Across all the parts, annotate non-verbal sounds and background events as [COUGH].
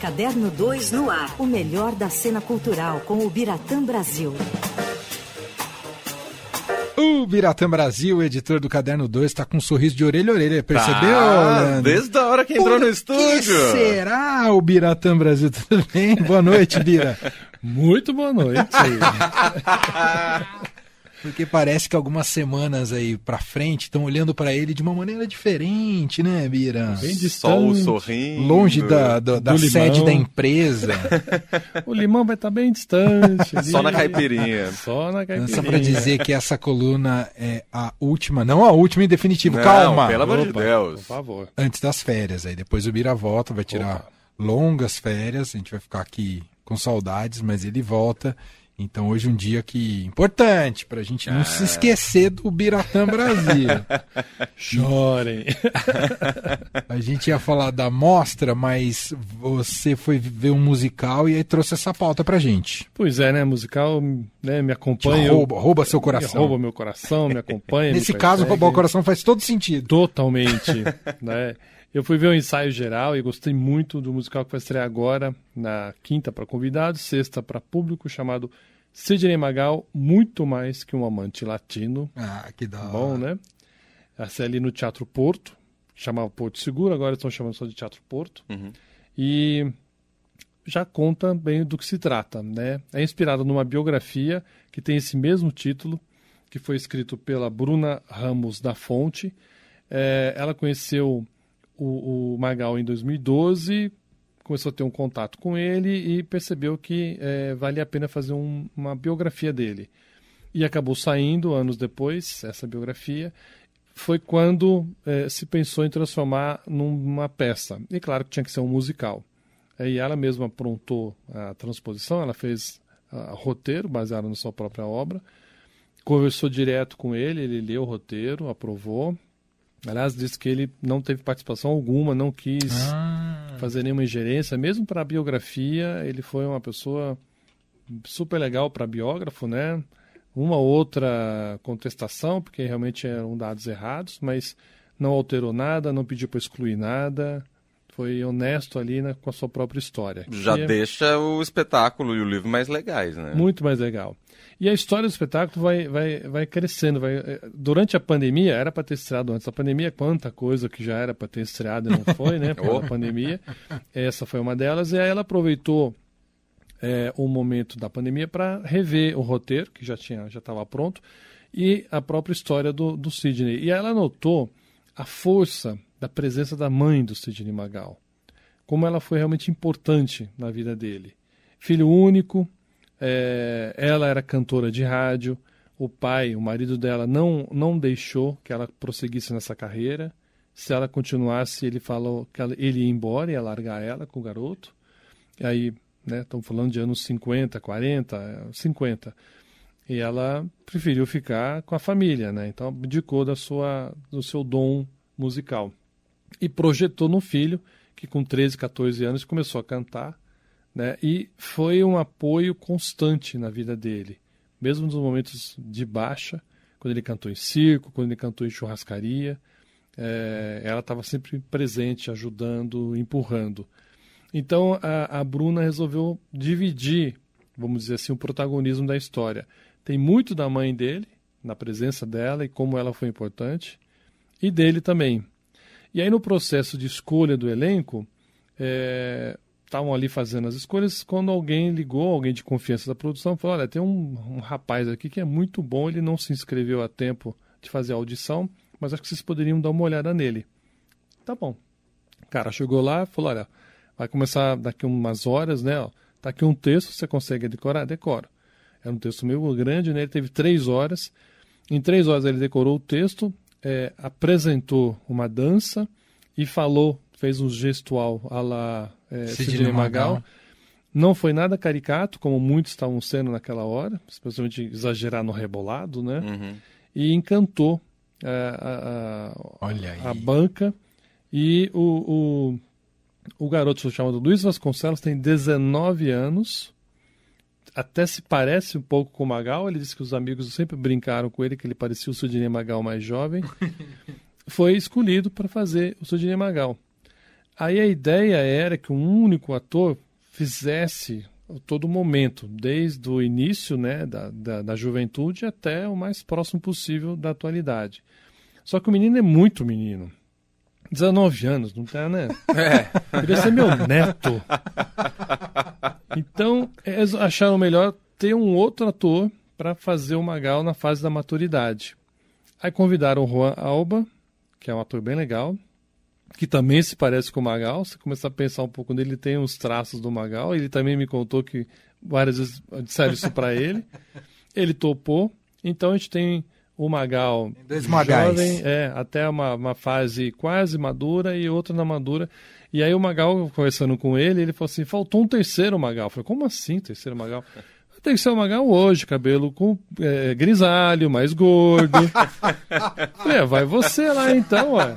Caderno 2 no ar. O melhor da cena cultural com o Biratã Brasil. O Biratã Brasil, editor do Caderno 2, está com um sorriso de orelha a orelha. Percebeu, Tá, desde a hora que entrou Por no estúdio. que será o Biratã Brasil? [LAUGHS] Tudo bem? Boa noite, Bira. Muito boa noite. [LAUGHS] Porque parece que algumas semanas aí pra frente estão olhando pra ele de uma maneira diferente, né, Bira? Bem Sol distante. sorrindo. Longe da, da, sede da empresa. [LAUGHS] O limão vai estar bem distante. ali. Só na caipirinha. Só na caipirinha. Só pra dizer que essa coluna é a última, não a última em definitivo, Não, calma. pelo amor de Deus. Por favor. Antes das férias, aí depois o Bira volta, vai tirar Opa. longas férias, a gente vai ficar aqui com saudades, mas ele volta. Então hoje é um dia que importante pra gente não Ah. se esquecer do Biratã Brasil. [LAUGHS] Chorem. [LAUGHS] A gente ia falar da mostra, mas você foi ver um musical e aí trouxe essa pauta pra gente. pois é, né? Musical né, me Te acompanha. rouba, rouba seu me coração. rouba meu coração, me acompanha. Nesse me caso, roubar o coração faz todo sentido. Totalmente. [LAUGHS] né? Eu fui ver o ensaio geral e gostei muito do musical que vai estrear agora, na quinta para convidados, sexta para público, chamado Sidney Magal, muito mais que um amante latino. Ah, que da hora. Bom, né? Essa é ali no Teatro Porto, chamava Porto Seguro, agora estão chamando só de Teatro Porto. Uhum. E já conta bem do que se trata, né? É inspirada numa biografia que tem esse mesmo título, que foi escrito pela Bruna Ramos da Fonte. É, ela conheceu o, o Magal em 2012, começou a ter um contato com ele e percebeu que é, valia a pena fazer um- uma biografia dele. E acabou saindo anos depois, essa biografia. Foi quando eh, se pensou em transformar numa peça. E claro que tinha que ser um musical. E ela mesma aprontou a transposição, ela fez ah, roteiro baseado na sua própria obra. Conversou direto com ele, ele leu o roteiro, aprovou. Aliás, disse que ele não teve participação alguma, não quis Ah, fazer nenhuma ingerência, mesmo para a biografia, ele foi uma pessoa super legal para biógrafo, né? Uma outra contestação, porque realmente eram dados errados, mas não alterou nada, não pediu para excluir nada, foi honesto ali né, com a sua própria história. Já é deixa o espetáculo e o livro mais legais, né? muito mais legal. E a história do espetáculo vai, vai, vai crescendo. Vai, eh, durante a pandemia, era para ter estreado antes da pandemia, quanta coisa que já era para ter estreado e não [LAUGHS] foi, né? Pela pandemia. Essa foi uma delas. E aí ela aproveitou eh, o momento da pandemia para rever o roteiro, que já tinha já estava pronto, e a própria história do, do Sidney. E aí ela notou a força da presença da mãe do Sidney Magal. Como ela foi realmente importante na vida dele. Filho único, é, ela era cantora de rádio. O pai, o marido dela, não, não deixou que ela prosseguisse nessa carreira. Se ela continuasse, ele falou que ela- ele ia embora, ia largar ela com o garoto. E aí, né, estamos falando de anos 50, 40, eh, 50. E ela preferiu ficar com a família, né? Então abdicou da sua, do seu dom musical. E projetou no filho, que com 13, 14 anos começou a cantar né? E foi um apoio constante na vida dele, mesmo nos momentos de baixa, quando ele cantou em circo, quando ele cantou em churrascaria, eh, ela estava sempre presente, ajudando, empurrando. Então a, a Bruna resolveu dividir, vamos dizer assim, o protagonismo da história. Tem muito da mãe dele, na presença dela e como ela foi importante, e dele também. E aí no processo de escolha do elenco, estavam ali fazendo as escolhas quando alguém ligou, alguém de confiança da produção, falou: Olha, tem um, um rapaz aqui que é muito bom, ele não se inscreveu a tempo de fazer a audição, mas acho que vocês poderiam dar uma olhada nele. Tá bom. O cara chegou lá falou: Olha, vai começar daqui umas horas, né? Ó, tá aqui um texto, você consegue decorar? Decora. Era um texto meio grande, né? Ele teve três horas. Em três horas ele decorou o texto, é, apresentou uma dança e falou, fez um gestual à la é, Sidney Magal. Magal. Não foi nada caricato, como muitos estavam sendo naquela hora, especialmente exagerar no rebolado, né? Uhum. E encantou é, a, a- a banca. E o, o, o garoto chamado Luiz Vasconcelos tem 19 anos. Até se parece um pouco com o Magal. Ele disse que os amigos sempre brincaram com ele, que ele parecia o Sidney Magal mais jovem. [LAUGHS] Foi escolhido para fazer o Sidney Magal. Aí a ideia era que um único ator fizesse todo momento, desde o início né, da, da, da, juventude até o mais próximo possível da atualidade. Só que o menino é muito menino. 19 anos, não tá, né? É. Queria ser meu neto. [LAUGHS] Então, eles acharam melhor ter um outro ator para fazer o Magal na fase da maturidade. Aí convidaram o Juan Alba, que é um ator bem legal, que também se parece com o Magal. Se começar a pensar um pouco nele, ele tem uns traços do Magal. Ele também me contou que várias vezes disseram isso para ele. Ele topou. Então a gente tem o Magal Dois Magais. jovem, é, até uma, uma fase quase madura e outra na madura. E aí o Magal, conversando com ele, ele falou assim, faltou um terceiro Magal. Eu falei, como assim terceiro Magal? Tem que ser o Magal hoje, cabelo com é, grisalho, mais gordo. [LAUGHS] é, vai você lá então, ué.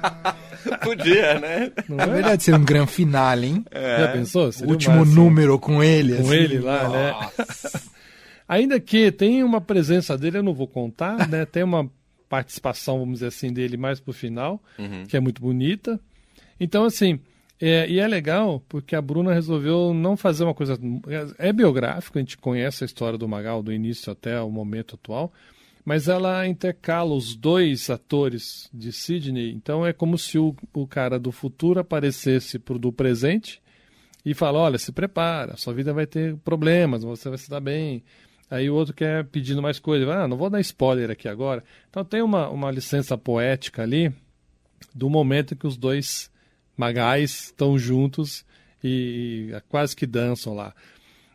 Podia, né? Não Na é? verdade, seria um grande finale, hein? Já pensou? O Seria último número com ele. Com assim. ele lá, né? Ainda que tem uma presença dele, eu não vou contar, né? [LAUGHS] Tem uma participação, vamos dizer assim, dele mais pro final, que é muito bonita. Então, assim, é, e é legal porque a Bruna resolveu não fazer uma coisa. É biográfico, a gente conhece a história do Magal do início até o momento atual, mas ela intercala os dois atores de Sidney. Então é como se o, o cara do futuro aparecesse pro do presente e fala: olha, se prepara, sua vida vai ter problemas, você vai se dar bem. Aí o outro quer pedindo mais coisa, ah, não vou dar spoiler aqui agora. Então tem uma, uma licença poética ali do momento que os dois magais estão juntos e, e quase que dançam lá.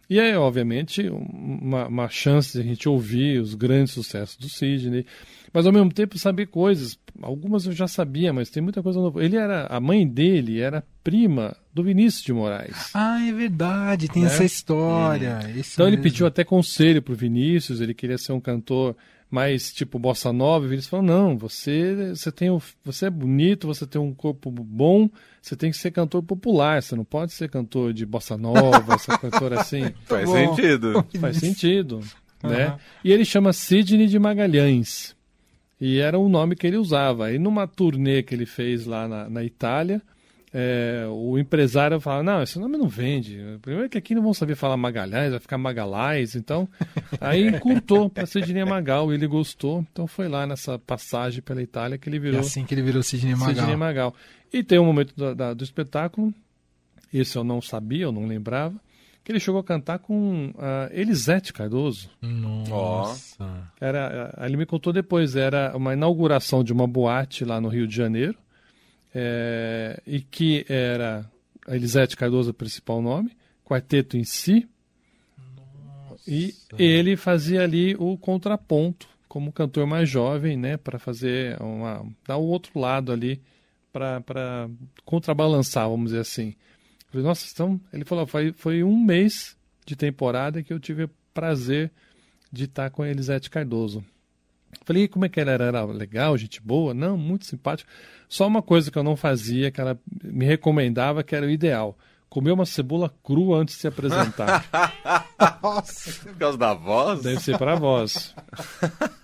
E é, obviamente, uma, uma chance de a gente ouvir os grandes sucessos do Sidney, mas ao mesmo tempo saber coisas. Algumas eu já sabia, mas tem muita coisa nova. Ele era, a mãe dele era prima do Vinícius de Moraes. Ah, é verdade, tem Né? essa história. Isso Então ele mesmo. pediu até conselho pro Vinícius, ele queria ser um cantor mais tipo bossa nova, e o Vinícius falou: "Não, você você tem o, você é bonito, você tem um corpo bom, você tem que ser cantor popular, você não pode ser cantor de bossa nova, essa [LAUGHS] cantora assim". Faz bom. sentido. Faz sentido, né? Aham. E ele chama Sidney de Magalhães. E era o nome que ele usava. E numa turnê que ele fez lá na, na Itália, é, o empresário falava, não, esse nome não vende. Primeiro que aqui não vão saber falar Magalhães, vai ficar Magalhães. Então, [LAUGHS] aí encurtou para Sidney Magal. E ele gostou. Então foi lá nessa passagem pela Itália que ele É virou assim que ele virou Sidney Magal. Sidney Magal. E tem um momento do, da- do espetáculo, esse eu não sabia, eu não lembrava, que ele chegou a cantar com a Elisete Cardoso. Nossa. Era, ele me contou depois, era uma inauguração de uma boate lá no Rio de Janeiro, é, e que era a Elisete Cardoso o principal nome, quarteto em si, e ele fazia ali o contraponto como cantor mais jovem, né, para fazer uma dar o outro lado ali para contrabalançar, vamos dizer assim. Eu Falei, nossa, então ele falou, foi, foi um mês de temporada que eu tive o prazer de estar com a Elisete Cardoso. Falei, como é que ela era? Era legal, gente boa? Não, muito simpática. Só uma coisa que eu não fazia, que ela me recomendava, que era o ideal. Comer uma cebola crua antes de se apresentar. [LAUGHS] Por causa da voz? Deve ser para voz. [LAUGHS]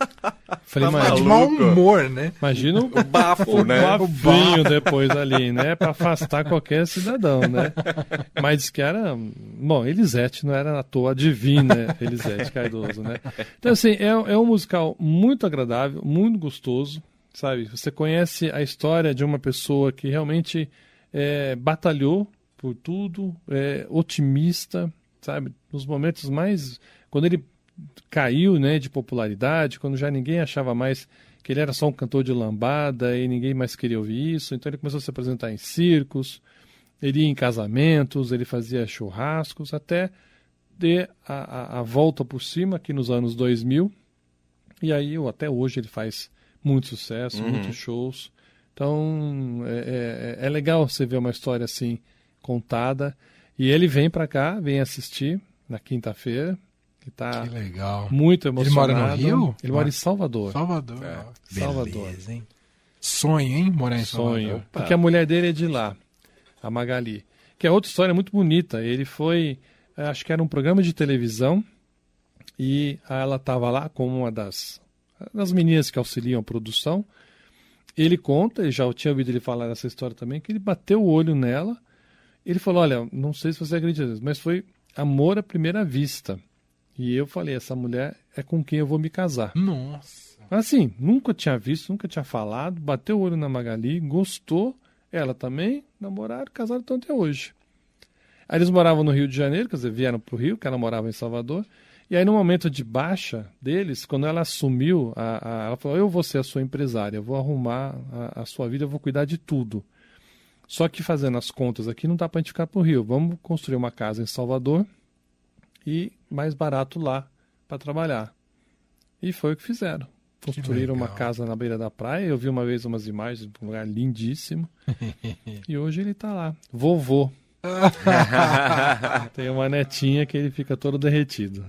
Falei, Tá mas De mau humor, né? imagina o O bafo, né? bafinho depois ali, né? Para afastar qualquer cidadão, né? [LAUGHS] Mas diz que era. Bom, Elisete não era à toa a divina Elisete Cardoso, né? Então, assim, é, é um musical muito agradável, muito gostoso, sabe? Você conhece a história de uma pessoa que realmente é, batalhou por tudo, é otimista, sabe? Nos momentos mais. Quando ele caiu né, de popularidade, quando já ninguém achava mais que ele era só um cantor de lambada e ninguém mais queria ouvir isso. Então ele começou a se apresentar em circos, ele ia em casamentos, ele fazia churrascos, até ter a, a, a volta por cima aqui nos anos 2000. E aí, até hoje, ele faz muito sucesso, Uhum. muitos shows. Então é, é, é legal você ver uma história assim contada. E ele vem para cá, vem assistir na quinta-feira. Que tá Que legal. muito Ele emocionado. mora no Rio? Ele mora em Salvador. Salvador. É. Salvador. Beleza, hein? Sonho, hein? Morar em Sonho. Salvador. Porque a mulher dele é de lá, a Magali. Que é outra história muito bonita. Ele foi, eh, acho que era um programa de televisão, e ela estava lá como uma das, das meninas que auxiliam a produção. Ele conta, e já tinha ouvido ele falar dessa história também, que ele bateu o olho nela Ele falou: Olha, não sei se você acredita mas foi amor à primeira vista. E eu falei: Essa mulher é com quem eu vou me casar. Nossa. Assim, nunca tinha visto, nunca tinha falado, bateu o olho na Magali, gostou, ela também, namoraram, casaram então até hoje. Aí eles moravam no Rio de Janeiro, quer dizer, vieram para o Rio, que ela morava em Salvador. E aí, no momento de baixa deles, quando ela assumiu, a, a, ela falou: Eu vou ser a sua empresária, eu vou arrumar a, a, sua vida, eu vou cuidar de tudo. Só que fazendo as contas aqui, não dá para a gente ficar para o Rio. Vamos construir uma casa em Salvador e mais barato lá para trabalhar. E foi o que fizeram. Construíram uma casa na beira da praia. Eu vi uma vez umas imagens de um lugar lindíssimo. [LAUGHS] e hoje ele está lá. Vovô. [LAUGHS] Tem uma netinha que ele fica todo derretido.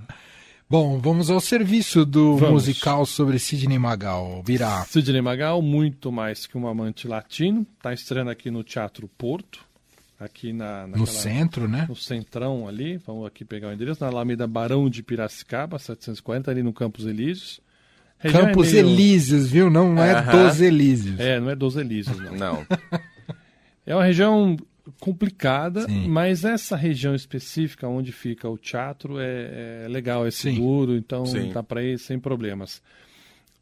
Bom, vamos ao serviço do vamos. musical sobre Sidney Magal. Virá. Sidney Magal, muito mais que um amante latino. Está estreando aqui no Teatro Porto. Aqui na, naquela, no centro, né? No centrão ali. Vamos aqui pegar o endereço. Na Alameda Barão de Piracicaba, 740, ali no Campos Elíseos. Campos é meio... Elíseos, viu? Não, não é uh -huh. dos Elíseos. É, não é dos Elíseos, não. não. [LAUGHS] É uma região complicada, Sim. mas essa região específica onde fica o teatro é, é legal, é seguro, Sim. então Sim. dá para ir sem problemas.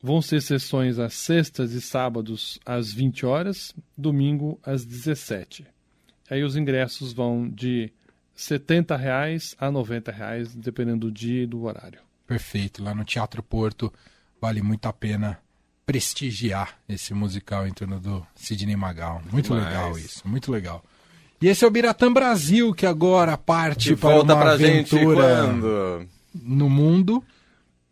Vão ser sessões às sextas e sábados às 20 horas, domingo às 17. Aí os ingressos vão de 70 reais a 90 reais, dependendo do dia e do horário. Perfeito, lá no Teatro Porto vale muito a pena prestigiar esse musical em torno do Sidney Magal. Muito Mas... legal isso, muito legal. E esse é o Biratã Brasil, que agora parte que para uma pra aventura no mundo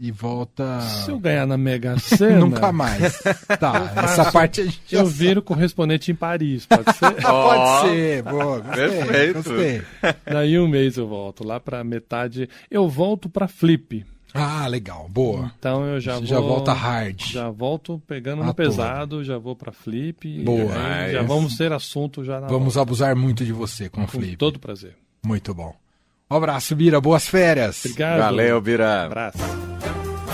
e volta. Se eu ganhar na Mega [LAUGHS] Sena. Nunca mais. Tá, essa parte a gente Eu viro correspondente em Paris, pode ser? Oh, [LAUGHS] pode ser, boa. Gostei, Perfeito. Gostei. Daí um mês eu volto, lá para metade. Eu volto para Flip. Ah, legal, boa. Então eu já Você vou. Já volta hard. Já volto pegando no pesado, já vou para flip. Boa. Já, já vamos ter assunto já na Vamos volta. abusar muito de você com, com flip. todo prazer. Muito bom. Um abraço, Bira. Boas férias. Obrigado. Valeu, Bira. abraço.